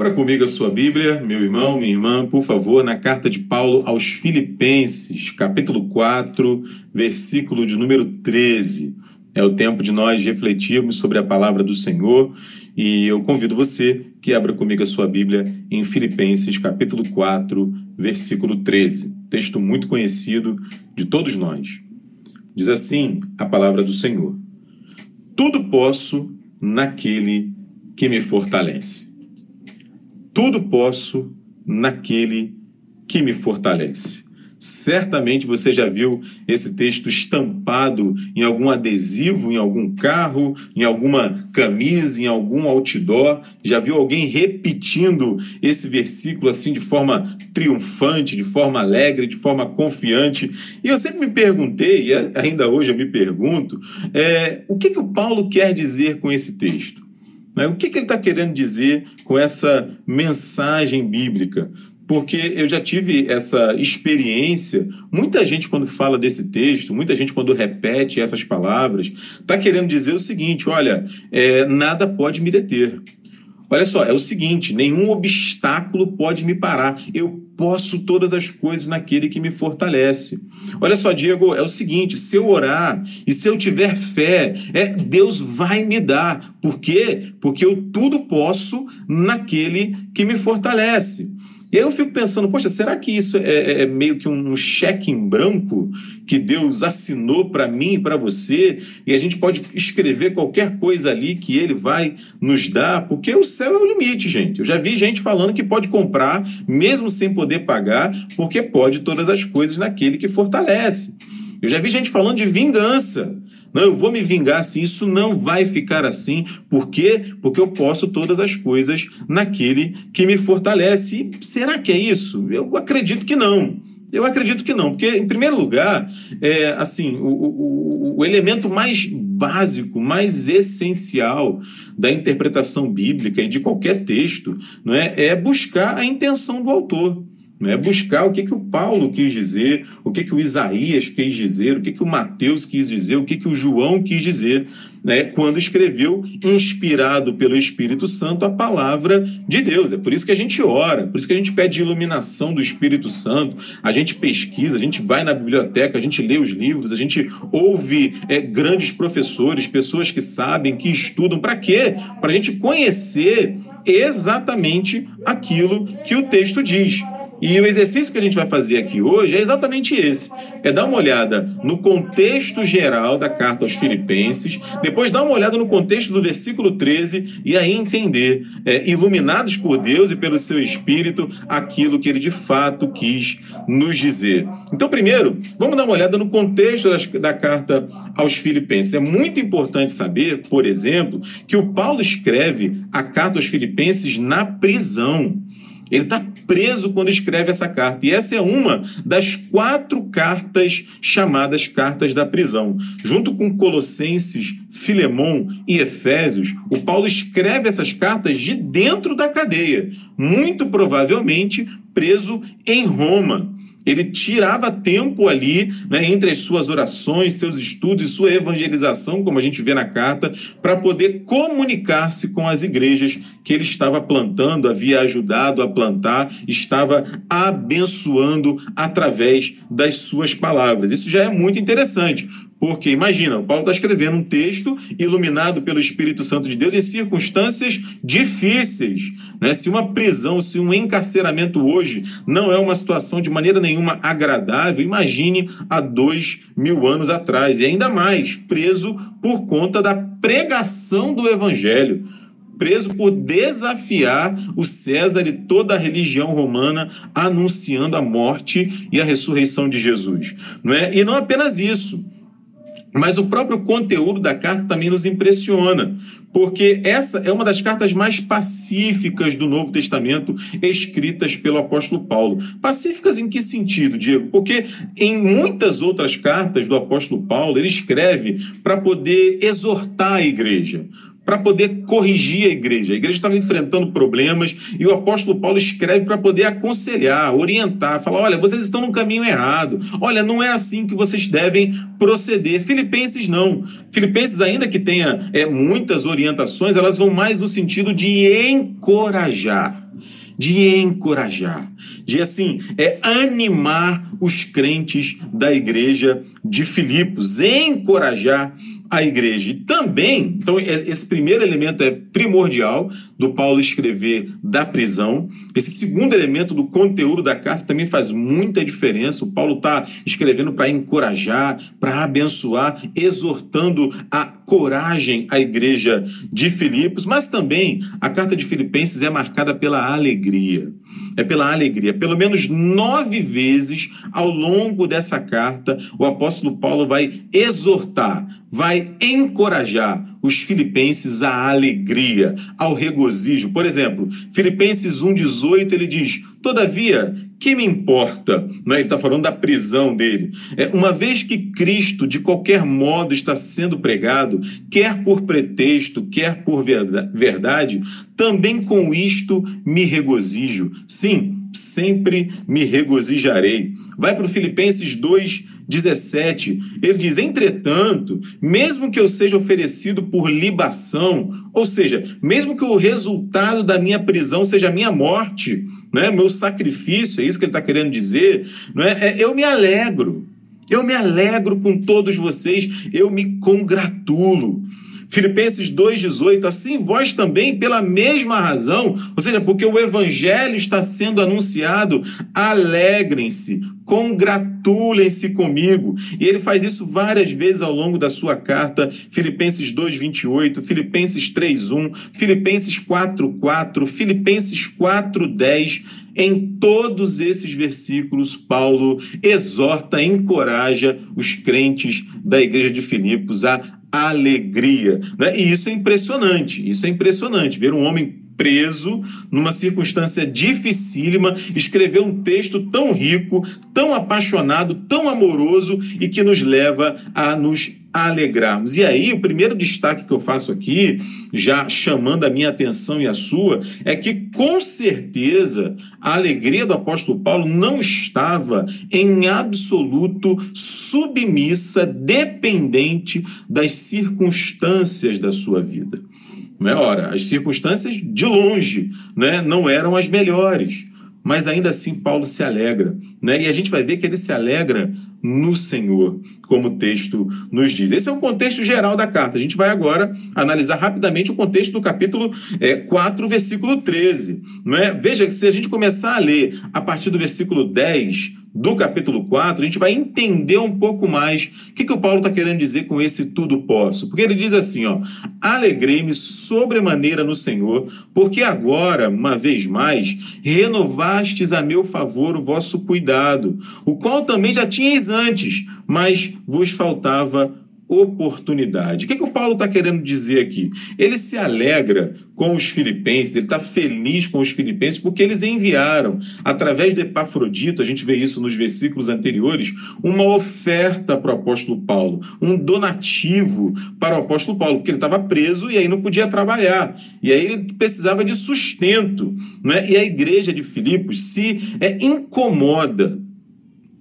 Abra comigo a sua Bíblia, meu irmão, minha irmã, por favor, na carta de Paulo aos Filipenses, capítulo 4, versículo de número 13. É o tempo de nós refletirmos sobre a palavra do Senhor e eu convido você que abra comigo a sua Bíblia em Filipenses, capítulo 4, versículo 13. Texto muito conhecido de todos nós. Diz assim a palavra do Senhor: Tudo posso naquele que me fortalece. Tudo posso naquele que me fortalece. Certamente você já viu esse texto estampado em algum adesivo, em algum carro, em alguma camisa, em algum outdoor. Já viu alguém repetindo esse versículo assim de forma triunfante, de forma alegre, de forma confiante. E eu sempre me perguntei, e ainda hoje eu me pergunto, é, o que, que o Paulo quer dizer com esse texto? Né? O que, que ele está querendo dizer com essa mensagem bíblica? Porque eu já tive essa experiência. Muita gente, quando fala desse texto, muita gente, quando repete essas palavras, está querendo dizer o seguinte: olha, é, nada pode me deter. Olha só, é o seguinte: nenhum obstáculo pode me parar. Eu posso todas as coisas naquele que me fortalece. Olha só, Diego, é o seguinte: se eu orar e se eu tiver fé, é Deus vai me dar. Por quê? Porque eu tudo posso naquele que me fortalece. E aí eu fico pensando, poxa, será que isso é, é, é meio que um cheque em branco que Deus assinou para mim e para você, e a gente pode escrever qualquer coisa ali que ele vai nos dar, porque o céu é o limite, gente. Eu já vi gente falando que pode comprar, mesmo sem poder pagar, porque pode todas as coisas naquele que fortalece. Eu já vi gente falando de vingança. Não, eu vou me vingar assim, isso não vai ficar assim. Por quê? Porque eu posso todas as coisas naquele que me fortalece. E será que é isso? Eu acredito que não. Eu acredito que não, porque, em primeiro lugar, é, assim, o, o, o elemento mais básico, mais essencial da interpretação bíblica e de qualquer texto não é, é buscar a intenção do autor né? buscar o que, que o Paulo quis dizer, o que, que o Isaías quis dizer, o que, que o Mateus quis dizer, o que, que o João quis dizer, né? quando escreveu, inspirado pelo Espírito Santo, a palavra de Deus. É por isso que a gente ora, por isso que a gente pede iluminação do Espírito Santo, a gente pesquisa, a gente vai na biblioteca, a gente lê os livros, a gente ouve é, grandes professores, pessoas que sabem, que estudam. Para quê? Para a gente conhecer exatamente aquilo que o texto diz. E o exercício que a gente vai fazer aqui hoje é exatamente esse: é dar uma olhada no contexto geral da carta aos Filipenses, depois dar uma olhada no contexto do versículo 13 e aí entender, é, iluminados por Deus e pelo seu Espírito, aquilo que ele de fato quis nos dizer. Então, primeiro, vamos dar uma olhada no contexto das, da carta aos Filipenses. É muito importante saber, por exemplo, que o Paulo escreve a carta aos Filipenses na prisão. Ele está preso quando escreve essa carta. E essa é uma das quatro cartas chamadas cartas da prisão. Junto com Colossenses, Filemão e Efésios, o Paulo escreve essas cartas de dentro da cadeia, muito provavelmente preso em Roma. Ele tirava tempo ali, né, entre as suas orações, seus estudos e sua evangelização, como a gente vê na carta, para poder comunicar-se com as igrejas que ele estava plantando, havia ajudado a plantar, estava abençoando através das suas palavras. Isso já é muito interessante, porque imagina, o Paulo está escrevendo um texto iluminado pelo Espírito Santo de Deus em circunstâncias difíceis. Né? Se uma prisão, se um encarceramento hoje não é uma situação de maneira nenhuma agradável, imagine há dois mil anos atrás. E ainda mais, preso por conta da pregação do Evangelho preso por desafiar o César e toda a religião romana, anunciando a morte e a ressurreição de Jesus. Não é? E não apenas isso. Mas o próprio conteúdo da carta também nos impressiona, porque essa é uma das cartas mais pacíficas do Novo Testamento escritas pelo apóstolo Paulo. Pacíficas em que sentido, Diego? Porque em muitas outras cartas do apóstolo Paulo, ele escreve para poder exortar a igreja, para poder corrigir a igreja. A igreja estava enfrentando problemas e o apóstolo Paulo escreve para poder aconselhar, orientar, falar: olha, vocês estão no caminho errado, olha, não é assim que vocês devem proceder. Filipenses não. Filipenses, ainda que tenha é, muitas orientações, elas vão mais no sentido de encorajar de encorajar, de assim, é animar os crentes da igreja de Filipos, encorajar a igreja. E também, então, esse primeiro elemento é primordial do Paulo escrever da prisão. Esse segundo elemento do conteúdo da carta também faz muita diferença. O Paulo está escrevendo para encorajar, para abençoar, exortando a coragem à igreja de Filipos, mas também a carta de Filipenses é marcada pela alegria. É pela alegria. Pelo menos nove vezes ao longo dessa carta, o apóstolo Paulo vai exortar, vai encorajar os filipenses à alegria, ao regozijo. Por exemplo, Filipenses 1,18 ele diz: Todavia, que me importa? É? Ele está falando da prisão dele. É, uma vez que Cristo, de qualquer modo, está sendo pregado, quer por pretexto, quer por verdade, também com isto me regozijo. Sim, sempre me regozijarei. Vai para Filipenses 2, 17, ele diz: Entretanto, mesmo que eu seja oferecido por libação, ou seja, mesmo que o resultado da minha prisão seja a minha morte, né, meu sacrifício, é isso que ele está querendo dizer, não é? é? eu me alegro. Eu me alegro com todos vocês, eu me congratulo. Filipenses 2,18, assim vós também, pela mesma razão, ou seja, porque o evangelho está sendo anunciado, alegrem-se, congratulem-se comigo. E ele faz isso várias vezes ao longo da sua carta, Filipenses 2:28, Filipenses 3:1, Filipenses 4:4, Filipenses 4:10. Em todos esses versículos, Paulo exorta, encoraja os crentes da igreja de Filipos a alegria. Né? E isso é impressionante, isso é impressionante, ver um homem preso numa circunstância dificílima, escrever um texto tão rico, tão apaixonado, tão amoroso e que nos leva a nos alegrarmos. E aí, o primeiro destaque que eu faço aqui, já chamando a minha atenção e a sua, é que com certeza a alegria do apóstolo Paulo não estava em absoluto submissa, dependente das circunstâncias da sua vida. Não é? Ora, as circunstâncias de longe né, não eram as melhores, mas ainda assim Paulo se alegra. Né? E a gente vai ver que ele se alegra no Senhor, como o texto nos diz. Esse é o contexto geral da carta. A gente vai agora analisar rapidamente o contexto do capítulo é, 4, versículo 13. Não é? Veja que se a gente começar a ler a partir do versículo 10, do capítulo 4, a gente vai entender um pouco mais o que, que o Paulo está querendo dizer com esse tudo posso. Porque ele diz assim: ó, alegrei-me sobremaneira no Senhor, porque agora, uma vez mais, renovastes a meu favor o vosso cuidado, o qual também já tinhais antes, mas vos faltava oportunidade. O que, que o Paulo está querendo dizer aqui? Ele se alegra com os filipenses, ele está feliz com os filipenses porque eles enviaram, através de Epafrodito, a gente vê isso nos versículos anteriores, uma oferta para o apóstolo Paulo, um donativo para o apóstolo Paulo, porque ele estava preso e aí não podia trabalhar. E aí ele precisava de sustento. Né? E a igreja de Filipos se é, incomoda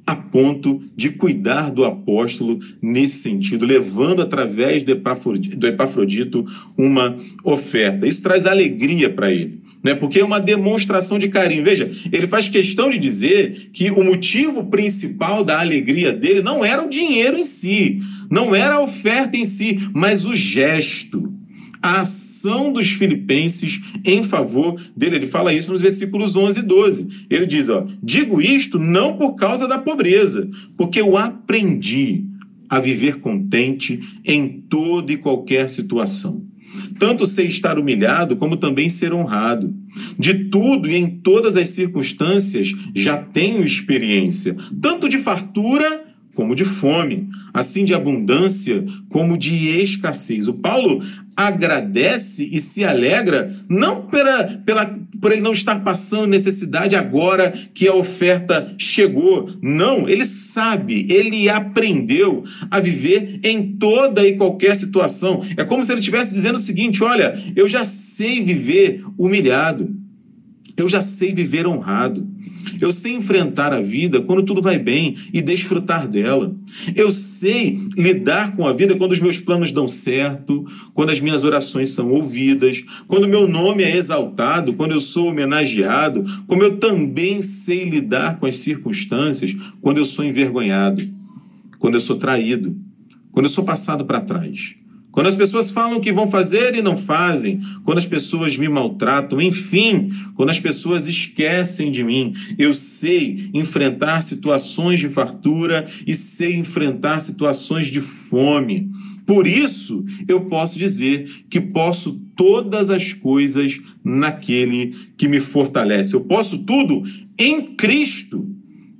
a ponto de cuidar do apóstolo nesse sentido, levando através do Epafrodito uma oferta. Isso traz alegria para ele, né? porque é uma demonstração de carinho. Veja, ele faz questão de dizer que o motivo principal da alegria dele não era o dinheiro em si, não era a oferta em si, mas o gesto a ação dos filipenses em favor dele. Ele fala isso nos versículos 11 e 12. Ele diz: ó, Digo isto não por causa da pobreza, porque eu aprendi a viver contente em toda e qualquer situação. Tanto sei estar humilhado, como também ser honrado. De tudo e em todas as circunstâncias já tenho experiência, tanto de fartura como de fome, assim de abundância como de escassez. O Paulo agradece e se alegra não pela, pela por ele não estar passando necessidade agora que a oferta chegou. Não, ele sabe, ele aprendeu a viver em toda e qualquer situação. É como se ele estivesse dizendo o seguinte: olha, eu já sei viver humilhado, eu já sei viver honrado. Eu sei enfrentar a vida quando tudo vai bem e desfrutar dela. Eu sei lidar com a vida quando os meus planos dão certo, quando as minhas orações são ouvidas, quando meu nome é exaltado, quando eu sou homenageado, como eu também sei lidar com as circunstâncias quando eu sou envergonhado, quando eu sou traído, quando eu sou passado para trás. Quando as pessoas falam que vão fazer e não fazem, quando as pessoas me maltratam, enfim, quando as pessoas esquecem de mim, eu sei enfrentar situações de fartura e sei enfrentar situações de fome. Por isso, eu posso dizer que posso todas as coisas naquele que me fortalece. Eu posso tudo em Cristo.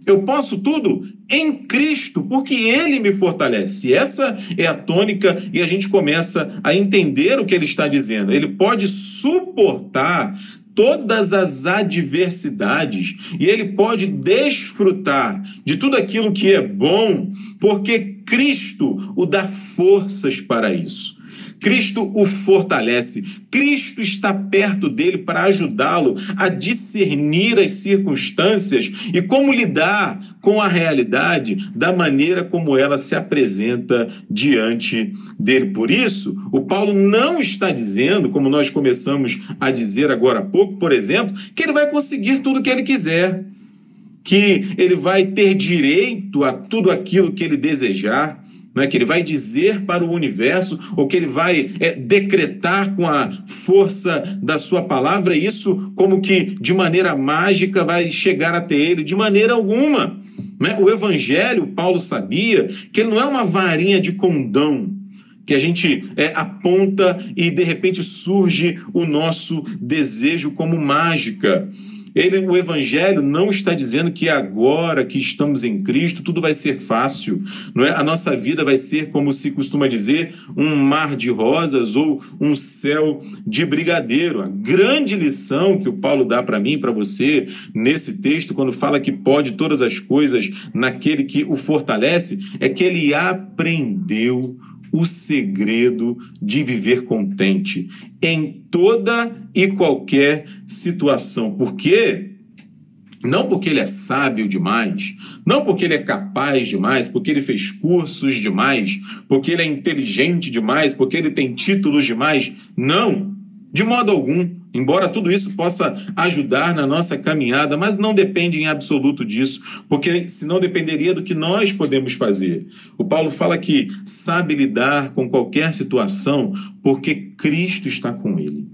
Eu posso tudo em Cristo, porque Ele me fortalece. Essa é a tônica e a gente começa a entender o que ele está dizendo. Ele pode suportar todas as adversidades e ele pode desfrutar de tudo aquilo que é bom, porque Cristo o dá forças para isso. Cristo o fortalece. Cristo está perto dele para ajudá-lo a discernir as circunstâncias e como lidar com a realidade da maneira como ela se apresenta diante dele. Por isso, o Paulo não está dizendo, como nós começamos a dizer agora há pouco, por exemplo, que ele vai conseguir tudo o que ele quiser, que ele vai ter direito a tudo aquilo que ele desejar não é que ele vai dizer para o universo ou que ele vai é, decretar com a força da sua palavra isso como que de maneira mágica vai chegar até ele de maneira alguma né? o evangelho Paulo sabia que ele não é uma varinha de condão que a gente é, aponta e de repente surge o nosso desejo como mágica ele, o Evangelho não está dizendo que agora que estamos em Cristo tudo vai ser fácil, não é? A nossa vida vai ser, como se costuma dizer, um mar de rosas ou um céu de brigadeiro. A grande lição que o Paulo dá para mim para você nesse texto, quando fala que pode todas as coisas naquele que o fortalece, é que ele aprendeu o segredo de viver contente em toda e qualquer situação. Por quê? Não porque ele é sábio demais, não porque ele é capaz demais, porque ele fez cursos demais, porque ele é inteligente demais, porque ele tem títulos demais. Não, de modo algum. Embora tudo isso possa ajudar na nossa caminhada, mas não depende em absoluto disso, porque senão dependeria do que nós podemos fazer. O Paulo fala que sabe lidar com qualquer situação porque Cristo está com ele.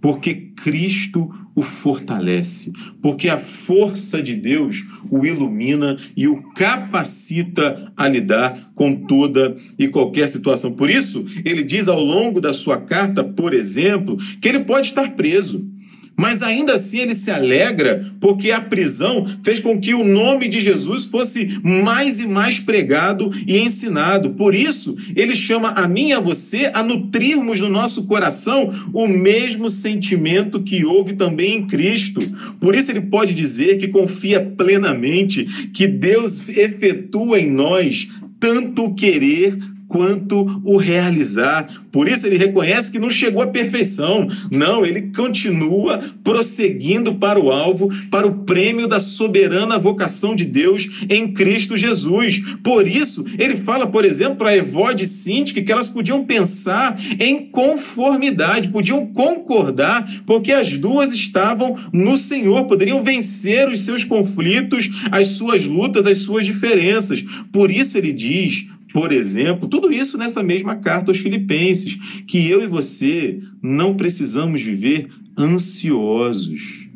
Porque Cristo o fortalece, porque a força de Deus o ilumina e o capacita a lidar com toda e qualquer situação. Por isso, ele diz ao longo da sua carta, por exemplo, que ele pode estar preso. Mas ainda assim ele se alegra porque a prisão fez com que o nome de Jesus fosse mais e mais pregado e ensinado. Por isso, ele chama a mim e a você a nutrirmos no nosso coração o mesmo sentimento que houve também em Cristo. Por isso, ele pode dizer que confia plenamente que Deus efetua em nós tanto o querer quanto o realizar. Por isso ele reconhece que não chegou à perfeição. Não, ele continua prosseguindo para o alvo, para o prêmio da soberana vocação de Deus em Cristo Jesus. Por isso, ele fala, por exemplo, para Evode e Sintique que elas podiam pensar em conformidade, podiam concordar, porque as duas estavam no Senhor, poderiam vencer os seus conflitos, as suas lutas, as suas diferenças. Por isso ele diz: por exemplo, tudo isso nessa mesma carta aos Filipenses, que eu e você não precisamos viver ansiosos.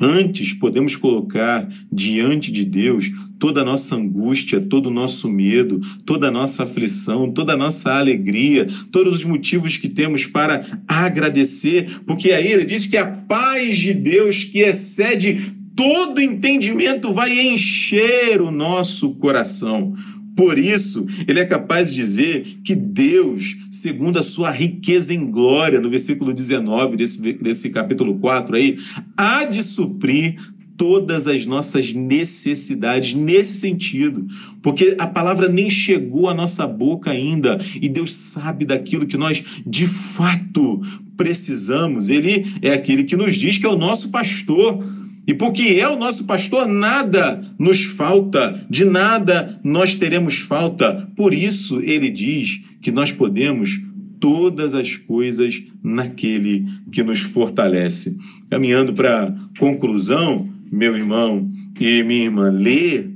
Antes, podemos colocar diante de Deus toda a nossa angústia, todo o nosso medo, toda a nossa aflição, toda a nossa alegria, todos os motivos que temos para agradecer, porque aí ele diz que a paz de Deus que excede todo entendimento vai encher o nosso coração. Por isso, ele é capaz de dizer que Deus, segundo a sua riqueza em glória, no versículo 19 desse, desse capítulo 4 aí, há de suprir todas as nossas necessidades nesse sentido, porque a palavra nem chegou à nossa boca ainda e Deus sabe daquilo que nós de fato precisamos. Ele é aquele que nos diz que é o nosso pastor. E porque é o nosso pastor, nada nos falta, de nada nós teremos falta. Por isso ele diz que nós podemos todas as coisas naquele que nos fortalece. Caminhando para conclusão, meu irmão e minha irmã, ler,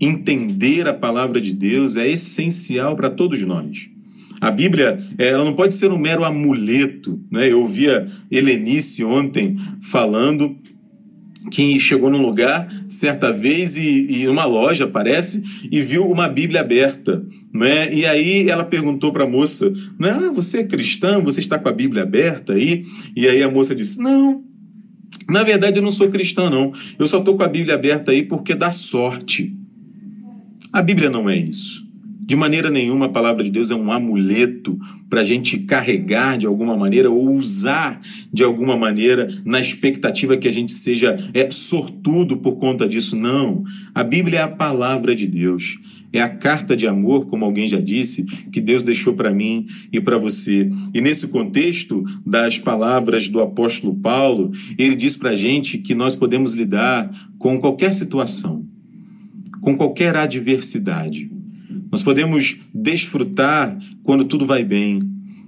entender a palavra de Deus é essencial para todos nós. A Bíblia ela não pode ser um mero amuleto. Né? Eu ouvia Helenice ontem falando que chegou num lugar certa vez e, e uma loja parece e viu uma Bíblia aberta, né? E aí ela perguntou para a moça, né? Ah, você é cristã? Você está com a Bíblia aberta aí? E aí a moça disse, não. Na verdade eu não sou cristã não. Eu só estou com a Bíblia aberta aí porque dá sorte. A Bíblia não é isso. De maneira nenhuma a palavra de Deus é um amuleto para a gente carregar de alguma maneira ou usar de alguma maneira na expectativa que a gente seja é, sortudo por conta disso. Não. A Bíblia é a palavra de Deus. É a carta de amor, como alguém já disse, que Deus deixou para mim e para você. E nesse contexto das palavras do apóstolo Paulo, ele diz para a gente que nós podemos lidar com qualquer situação, com qualquer adversidade nós podemos desfrutar quando tudo vai bem.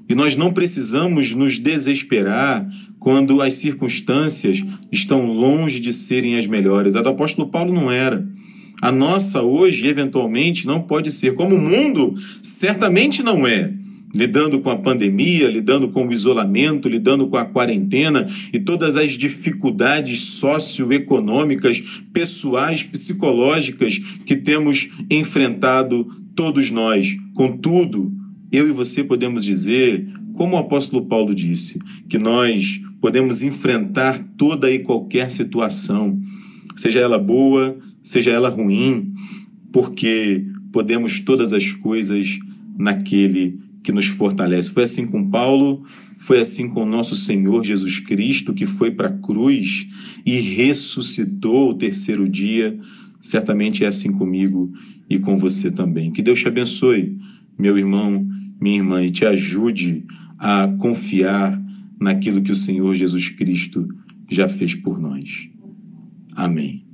E nós não precisamos nos desesperar quando as circunstâncias estão longe de serem as melhores. A do apóstolo Paulo não era. A nossa hoje, eventualmente, não pode ser. Como o mundo certamente não é lidando com a pandemia, lidando com o isolamento, lidando com a quarentena e todas as dificuldades socioeconômicas, pessoais, psicológicas que temos enfrentado todos nós. Contudo, eu e você podemos dizer, como o apóstolo Paulo disse, que nós podemos enfrentar toda e qualquer situação, seja ela boa, seja ela ruim, porque podemos todas as coisas naquele que nos fortalece. Foi assim com Paulo, foi assim com nosso Senhor Jesus Cristo, que foi para a cruz e ressuscitou o terceiro dia. Certamente é assim comigo e com você também. Que Deus te abençoe, meu irmão, minha irmã, e te ajude a confiar naquilo que o Senhor Jesus Cristo já fez por nós. Amém.